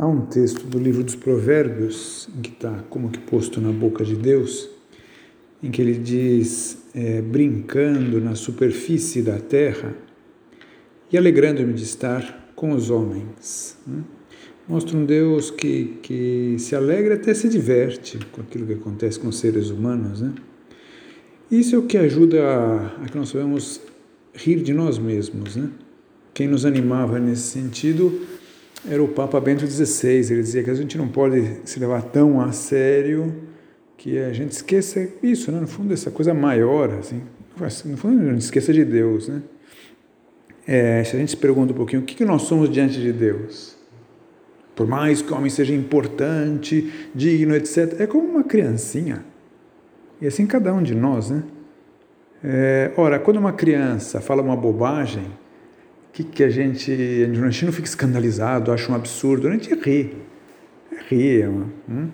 Há um texto do livro dos Provérbios, em que está como que posto na boca de Deus, em que ele diz, é, brincando na superfície da terra e alegrando-me de estar com os homens. Né? Mostra um Deus que, que se alegra até se diverte com aquilo que acontece com os seres humanos. Né? Isso é o que ajuda a, a que nós sabemos rir de nós mesmos. Né? Quem nos animava nesse sentido era o Papa Bento XVI. Ele dizia que a gente não pode se levar tão a sério que a gente esqueça isso, né? no fundo, essa coisa maior, assim. No fundo, gente esqueça de Deus. Né? É, se a gente se pergunta um pouquinho, o que, que nós somos diante de Deus? Por mais que o homem seja importante, digno, etc., é como uma criancinha. E assim cada um de nós, né? É, ora, quando uma criança fala uma bobagem, que, que a gente, a gente não fica escandalizado, acha um absurdo, a gente ri. Ri. É hum?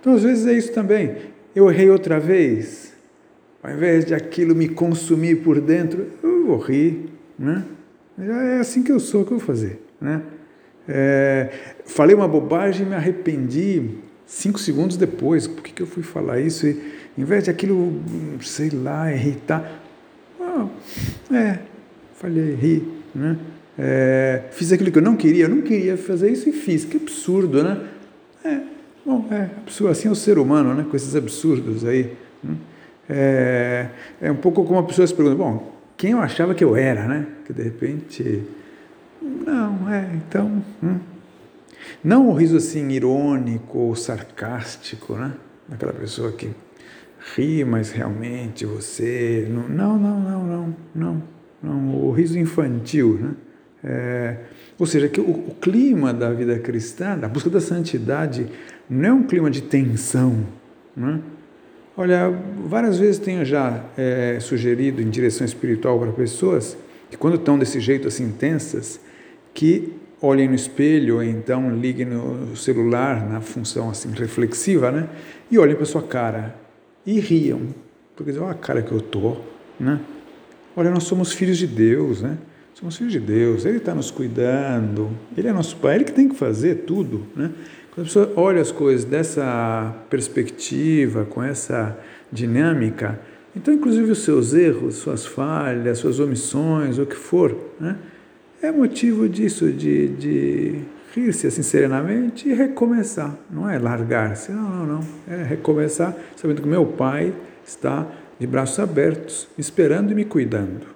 Então, às vezes é isso também. Eu errei outra vez, ao invés de aquilo me consumir por dentro, eu vou rir. Né? É assim que eu sou, que eu vou fazer? Né? É, falei uma bobagem e me arrependi cinco segundos depois. Por que, que eu fui falar isso? E, em vez de aquilo, sei lá, irritar, ah, é, falei, ri, né? É, fiz aquilo que eu não queria, eu não queria fazer isso e fiz. Que absurdo, né? É, bom, é assim é o ser humano, né? Com esses absurdos aí. Né? É, é um pouco como a pessoa se pergunta, bom, quem eu achava que eu era, né? Que de repente, não, é, então, hum. não o riso assim irônico ou sarcástico, né? Daquela pessoa que ri, mas realmente você, não, não, não, não, não, não o riso infantil, né? É, ou seja, que o, o, clima da vida cristã, da busca da santidade, não é um clima de tensão. Né? Olha, várias vezes tenho já é, sugerido em direção espiritual para pessoas que, quando estão desse jeito assim tensas, que olhem no espelho ou então liguem no celular na função assim reflexiva, né? E olhem para sua cara e riam, porque dizem, olha a cara que eu tô, né? Olha, nós somos filhos de Deus, né? Somos filhos de Deus, Ele está nos cuidando, Ele é nosso Pai, Ele que tem que fazer tudo, né? Quando a pessoa olha as coisas dessa perspectiva, com essa dinâmica, então, inclusive, os seus erros, suas falhas, suas omissões, o que for, né? é motivo disso, de, de rir-se assim serenamente e recomeçar. Não é largar-se, não, não, não. É recomeçar sabendo que meu Pai está de braços abertos, esperando e me cuidando.